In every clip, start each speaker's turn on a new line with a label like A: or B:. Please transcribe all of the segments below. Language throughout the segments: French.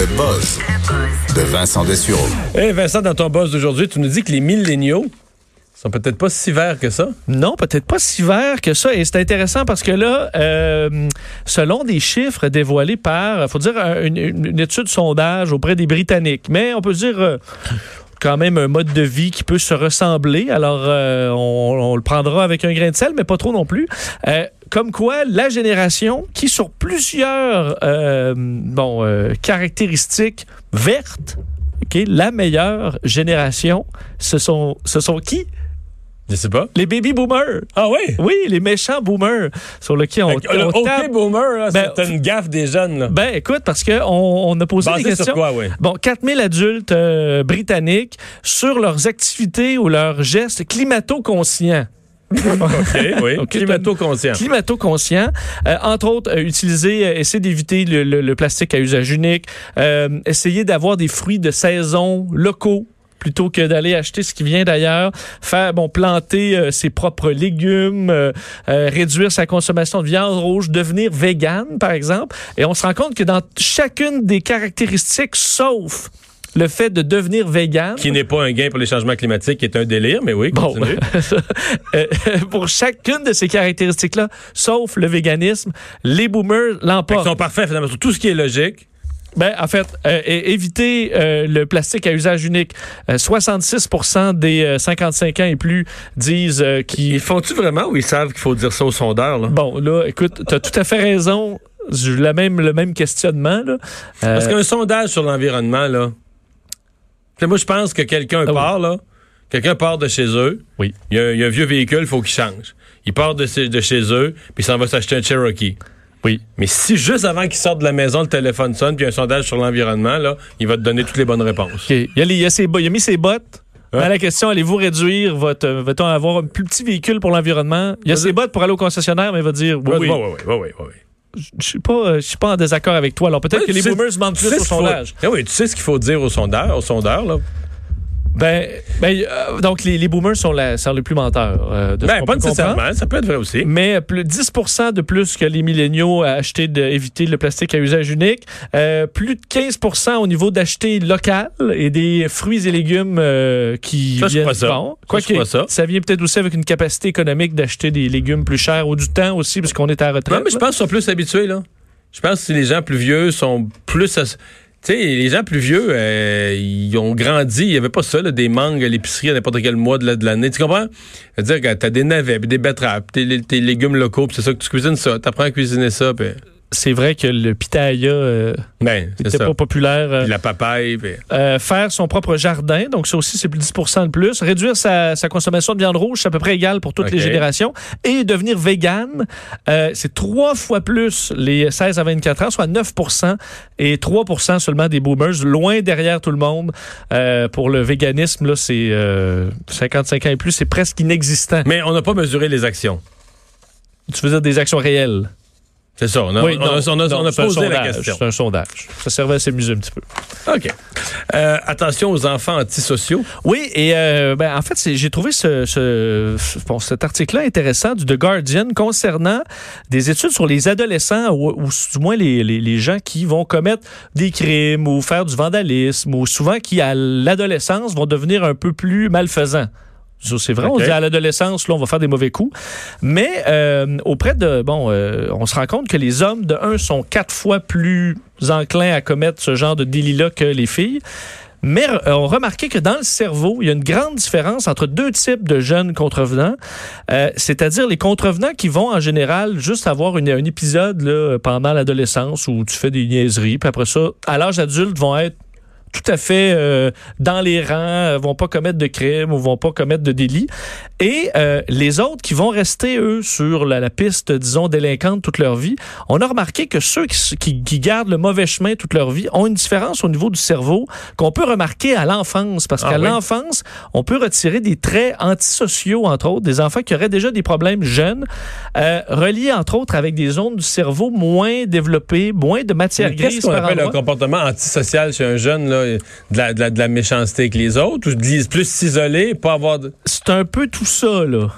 A: Le buzz de Vincent Dessureau.
B: Eh Vincent, dans ton buzz d'aujourd'hui, tu nous dis que les milléniaux sont peut-être pas si verts que ça.
C: Non, peut-être pas si verts que ça. Et c'est intéressant parce que là, euh, selon des chiffres dévoilés par, faut dire, une, une étude sondage auprès des Britanniques, mais on peut dire euh, quand même un mode de vie qui peut se ressembler. Alors, euh, on, le prendra avec un grain de sel, mais pas trop non plus. Euh, comme quoi, la génération qui, sur plusieurs euh, bon, caractéristiques vertes, la meilleure génération, ce sont qui?
B: Je sais pas.
C: Les baby boomers.
B: Ah oui?
C: Oui, les méchants boomers sur lesquels on,
B: le,
C: on
B: OK boomer,
C: Ben,
B: c'est une gaffe des jeunes. Là.
C: Ben, écoute, parce qu'on on a posé
B: Basé
C: des questions.
B: sur quoi, oui?
C: Bon, 4000 adultes euh, britanniques sur leurs activités ou leurs gestes climato-conscients.
B: OK, oui. Climato-conscient.
C: Climato-conscient. Euh, entre autres, euh, utiliser, euh, essayer d'éviter le, le- le plastique à usage unique, euh, essayer d'avoir des fruits de saison locaux plutôt que d'aller acheter ce qui vient d'ailleurs, faire bon planter euh, ses propres légumes, euh, euh, réduire sa consommation de viande rouge, devenir vegan par exemple, et on se rend compte que dans chacune des caractéristiques sauf le fait de devenir vegan,
B: Qui n'est pas un gain pour les changements climatiques, qui est un délire, mais oui,
C: Bon, euh, pour chacune de ces caractéristiques-là, sauf le véganisme, les boomers
B: Ils
C: l'emportent.
B: sont parfaits, finalement, sur tout ce qui est logique.
C: Ben, en fait, euh, éviter euh, le plastique à usage unique. Euh, 66% des euh, 55 ans et plus disent euh, qu'ils...
B: Ils font-tu vraiment ou ils savent qu'il faut dire ça au sondeur? Là?
C: Bon, là, écoute, tu as tout à fait raison. La même, le même questionnement. Là. Euh,
B: Parce qu'un sondage sur l'environnement, là. Moi, je pense que quelqu'un
C: Ah oui.
B: part, là. Quelqu'un part de chez eux.
C: Oui.
B: Il y, a, il y a un vieux véhicule, il faut qu'il change. Il part de, chez- de chez eux, puis s'en va s'acheter un Cherokee.
C: Oui.
B: Mais si juste avant qu'il sorte de la maison, le téléphone sonne, puis il y a un sondage sur l'environnement, là, il va te donner toutes les bonnes réponses.
C: OK. Il, a les- il a ses bo- il a mis ses bottes.
B: Ouais.
C: À la question, allez-vous réduire votre... euh, Va-t-on avoir un plus petit véhicule pour l'environnement? Il a ses bottes pour aller au concessionnaire, mais il va dire oui,
B: Oui,
C: oui.
B: oui, oui, oui, oui, oui.
C: Je suis pas, euh, je suis pas en désaccord avec toi. Alors peut-être que les boomers mentent plus au sondage.
B: Eh oui, tu sais ce qu'il faut dire au sondeur, au sondeur là.
C: Ben, ben, euh, donc les, les boomers sont, la, sont les plus menteurs. euh, de ce
B: Ben, pas nécessairement, ça peut être vrai aussi.
C: Mais plus, 10 de plus que les milléniaux à acheter d'éviter le plastique à usage unique. Euh, plus de 15 au niveau d'acheter local et des fruits et légumes euh, qui
B: Ça,
C: viennent
B: crois ça. Ça,
C: Quoi
B: je crois ça.
C: vient peut-être aussi avec une capacité économique d'acheter des légumes plus chers ou du temps aussi parce qu'on est à la retraite.
B: Non, mais je pense qu'ils sont plus habitués, là. Je pense que les gens plus vieux sont plus. Tu sais, les gens plus vieux, euh, ils ont grandi. Il n'y avait pas ça, là, des mangues à l'épicerie à n'importe quel mois de la- de l'année. Tu comprends? C'est-à-dire que t'as des navets, des betteraves, tes, légumes locaux, c'est ça que tu cuisines ça. T'apprends à cuisiner ça, puis...
C: C'est vrai que le pitaya euh,
B: Ben, ça.
C: pas populaire. euh,
B: la papaye, puis...
C: Euh, faire son propre jardin, donc ça aussi c'est plus 10% de plus. Réduire sa, sa consommation de viande rouge, c'est à peu près égal pour toutes les générations. Et devenir vegan, euh, c'est trois fois plus les 16 à 24 ans, soit 9% et 3% seulement des boomers, loin derrière tout le monde. Euh, pour le véganisme, là, c'est euh, 55 ans et plus, c'est presque inexistant.
B: Mais on n'a pas mesuré les actions.
C: Tu veux dire des actions réelles?
B: C'est ça. On a,
C: Oui,
B: on a-
C: non,
B: on a-
C: non,
B: on a
C: c'est un
B: posé la question.
C: C'est un sondage. Ça servait à s'amuser un petit peu.
B: OK. Euh, attention aux enfants antisociaux.
C: Oui, et euh, ben, en fait, j'ai trouvé ce, ce- bon, cet article-là intéressant du The Guardian concernant des études sur les adolescents ou, ou du moins les, les- les gens qui vont commettre des crimes ou faire du vandalisme ou souvent qui, à l'adolescence, vont devenir un peu plus malfaisants. C'est vrai, on dit à l'adolescence, là, on va faire des mauvais coups. Mais euh, auprès de. Bon, euh, on se rend compte que les hommes, de un, sont quatre fois plus enclins à commettre ce genre de délit-là que les filles. Mais euh, on remarquait que dans le cerveau, il y a une grande différence entre deux types de jeunes contrevenants, Euh, c'est-à-dire les contrevenants qui vont en général juste avoir une- un épisode là, pendant l'adolescence où tu fais des niaiseries, puis après ça, à l'âge adulte, vont être tout à fait euh, dans les rangs, euh, vont pas commettre de crimes ou vont pas commettre de délits. Et euh, les autres qui vont rester, eux, sur la, la piste, disons, délinquante toute leur vie, on a remarqué que ceux qui, qui, qui gardent le mauvais chemin toute leur vie ont une différence au niveau du cerveau qu'on peut remarquer à l'enfance. Parce
B: Ah
C: qu'à
B: oui?
C: l'enfance, on peut retirer des traits antisociaux, entre autres, des enfants qui auraient déjà des problèmes jeunes, euh, reliés, entre autres, avec des zones du cerveau moins développées, moins de matière
B: Mais
C: grise
B: Qu'est-ce qu'on appelle un comportement antisocial chez un jeune, là, de, la, de la- de la méchanceté avec les autres, ou plus s'isoler, pas avoir de...
C: c'est un peu tout ça, là.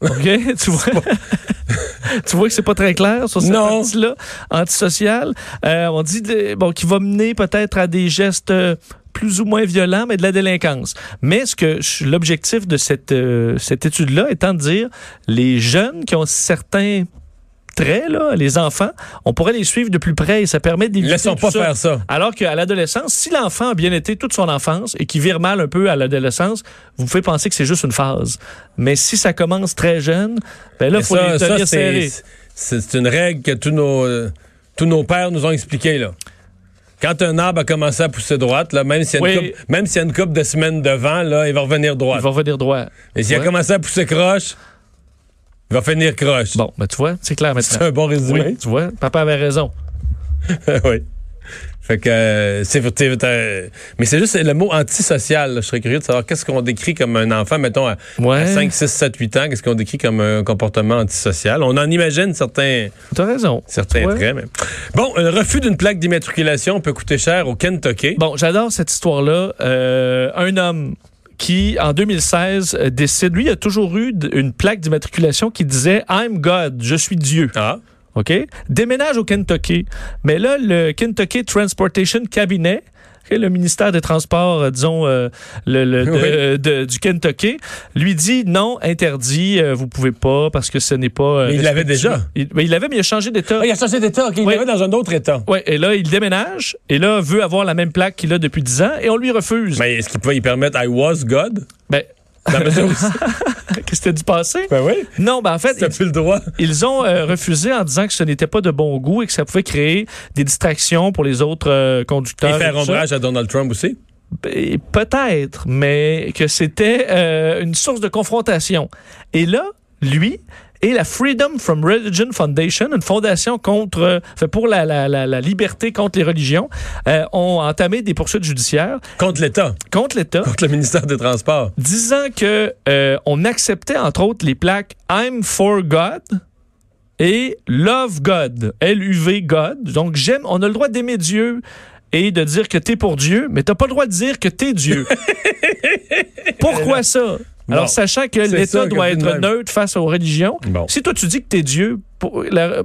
C: OK? tu vois? tu vois que c'est pas très clair sur cette partie-là, antisocial. Euh, on dit de- bon, qu'il va mener peut-être à des gestes euh, plus ou moins violents, mais de la délinquance. Mais ce que je- l'objectif de cette, euh, cette étude-là étant de dire les jeunes qui ont certains là, les enfants, on pourrait les suivre de plus près et ça permet d'éviter
B: Laissons
C: tout
B: pas
C: ça.
B: faire ça.
C: Alors qu'à l'adolescence, si l'enfant a bien été toute son enfance et qui vire mal un peu à l'adolescence, vous pouvez penser que c'est juste une phase. Mais si ça commence très jeune, ben là, il faut
B: ça,
C: les
B: ça,
C: tenir
B: c'est
C: serrés.
B: c'est- c'est une règle que tous nos, euh, tous nos pères nous ont expliqué, là. Quand un arbre a commencé à pousser droite, là, même s'il y, a une
C: Oui.
B: couple- même s'il y a une couple de semaines devant, là, il va revenir
C: Il
B: droit.
C: va revenir droit.
B: Et s'il
C: Ouais.
B: a commencé à pousser croche, il va finir croche.
C: Bon, ben tu vois, c'est clair
B: C'est
C: maintenant.
B: un bon résumé.
C: Oui, tu vois, papa avait raison.
B: oui. Fait que euh, c'est t'as- mais c'est juste le mot antisocial. là. Je serais curieux de savoir qu'est-ce qu'on décrit comme un enfant, mettons à,
C: Ouais.
B: à 5, 6, 7, 8 ans, qu'est-ce qu'on décrit comme un comportement antisocial? On en imagine certains,
C: Tu as raison.
B: certains
C: Ouais.
B: traits. Mais... Bon, le refus d'une plaque d'immatriculation peut coûter cher au Kentucky.
C: Bon, j'adore cette histoire-là. Euh, un homme qui, en 2016, euh, décide, lui, il a toujours eu une plaque d'immatriculation qui disait I'm God, je suis Dieu.
B: Ah,
C: OK? Déménage au Kentucky. Mais là, le Kentucky Transportation Cabinet, le ministère des Transports, euh, disons, euh, le, le- de- de- du Kentucky, lui dit non, interdit, euh, vous pouvez pas parce que ce n'est pas. euh,
B: Mais il l'avait déjà.
C: Il, mais il l'avait, mais il a changé d'état.
B: Ah, il a changé d'état, il
C: Oui.
B: l'avait dans un autre état.
C: Ouais, et là, il déménage, et là, veut avoir la même plaque qu'il a depuis 10 ans, et on lui refuse.
B: Mais est-ce qu'il pouvait y permettre I was God?
C: Ben,
B: Dans
C: que t'as dû passer?
B: ben oui,
C: Non, ben en fait,
B: t'as plus le droit.
C: Ils ont euh, refusé en disant que ce n'était pas de bon goût et que ça pouvait créer des distractions pour les autres euh,
B: Et
C: conducteurs.
B: faire
C: et ça.
B: ombrage à Donald Trump aussi?
C: Ben, Peut-être, mais que c'était euh, une source de confrontation. Et là, lui et la Freedom from Religion Foundation, une fondation contre, fait pour la, la, la, la liberté contre les religions, euh, ont entamé des poursuites judiciaires
B: Contre l'État,
C: contre l'État.
B: contre le ministère des Transports.
C: disant que euh, on acceptait entre autres les plaques I'm for God et Love God, L-U-V God. Donc j'aime, on a le droit d'aimer Dieu et de dire que t'es pour Dieu, mais t'as pas le droit de dire que t'es Dieu. Pourquoi ça? Alors, sachant que l'État doit être neutre face aux religions,
B: Bon.
C: si toi tu dis que t'es Dieu, pour la-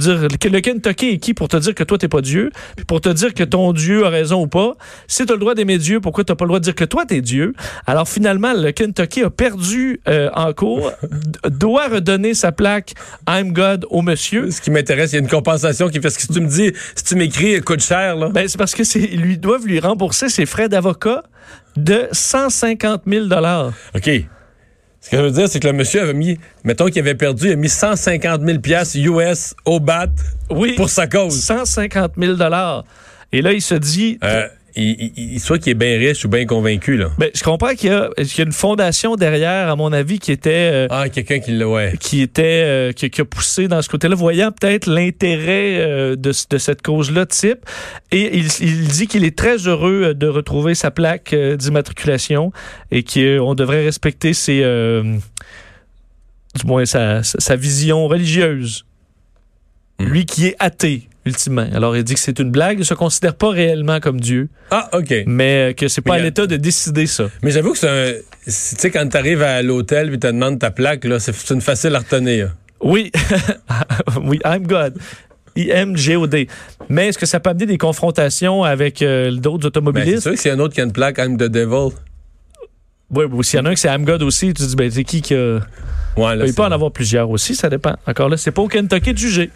C: je veux dire, le le Kentucky est qui pour te dire que toi, t'es pas Dieu, puis pour te dire que ton Dieu a raison ou pas? Si tu as le droit d'aimer Dieu, pourquoi t'as pas le droit de dire que toi, t'es Dieu? Alors, finalement, le Kentucky a perdu euh, en cours, doit redonner sa plaque I'm God au monsieur.
B: Ce qui m'intéresse, il y a une compensation qui fait ce que tu me dis, si tu m'écris, coûte cher, là.
C: Ben, c'est parce que c'est, ils lui doivent lui rembourser ses frais d'avocat de 150 000
B: OK. Ce que je veux dire, c'est que le monsieur avait mis, mettons qu'il avait perdu, il a mis 150 000 piastres US au bat
C: Oui.
B: pour sa cause.
C: 150 000 Et là, il se dit,
B: Euh, il, soit qu'il est bien riche ou bien convaincu, là.
C: ben, je comprends qu'il y, a, qu'il y a une fondation derrière, à mon avis, qui était, euh,
B: Ah, quelqu'un qui l'a, ouais.
C: qui était, euh, qui, qui a poussé dans ce côté-là, voyant peut-être l'intérêt euh, de, ce- de cette cause-là type. Et il, il dit qu'il est très heureux de retrouver sa plaque d'immatriculation et qu'on devrait respecter ses, du moins sa, sa- sa vision religieuse. Lui qui est athée, ultimement. Alors, il dit que c'est une blague, il se considère pas réellement comme Dieu,
B: Ah, OK.
C: mais euh, que c'est pas à l'État de décider ça.
B: Mais j'avoue que c'est un. c'est- Tu sais, quand t'arrives à l'hôtel et te demandes ta plaque, là, c'est c'est une facile à retenir.
C: Oui, oui, I'm God. I-M-G-O-D. Mais est-ce que ça peut amener des confrontations avec euh, d'autres
B: Ben, c'est
C: automobilistes?
B: sûr que s'il y a un autre qui a une plaque, I'm the devil.
C: oui, oui, s'il y en a un qui c'est I'm God aussi, tu te dis, ben, c'est qui qui a...
B: Ouais, là,
C: Il
B: c'est-
C: peut en avoir plusieurs aussi, ça dépend. Encore là, c'est pas au Kentucky de juger.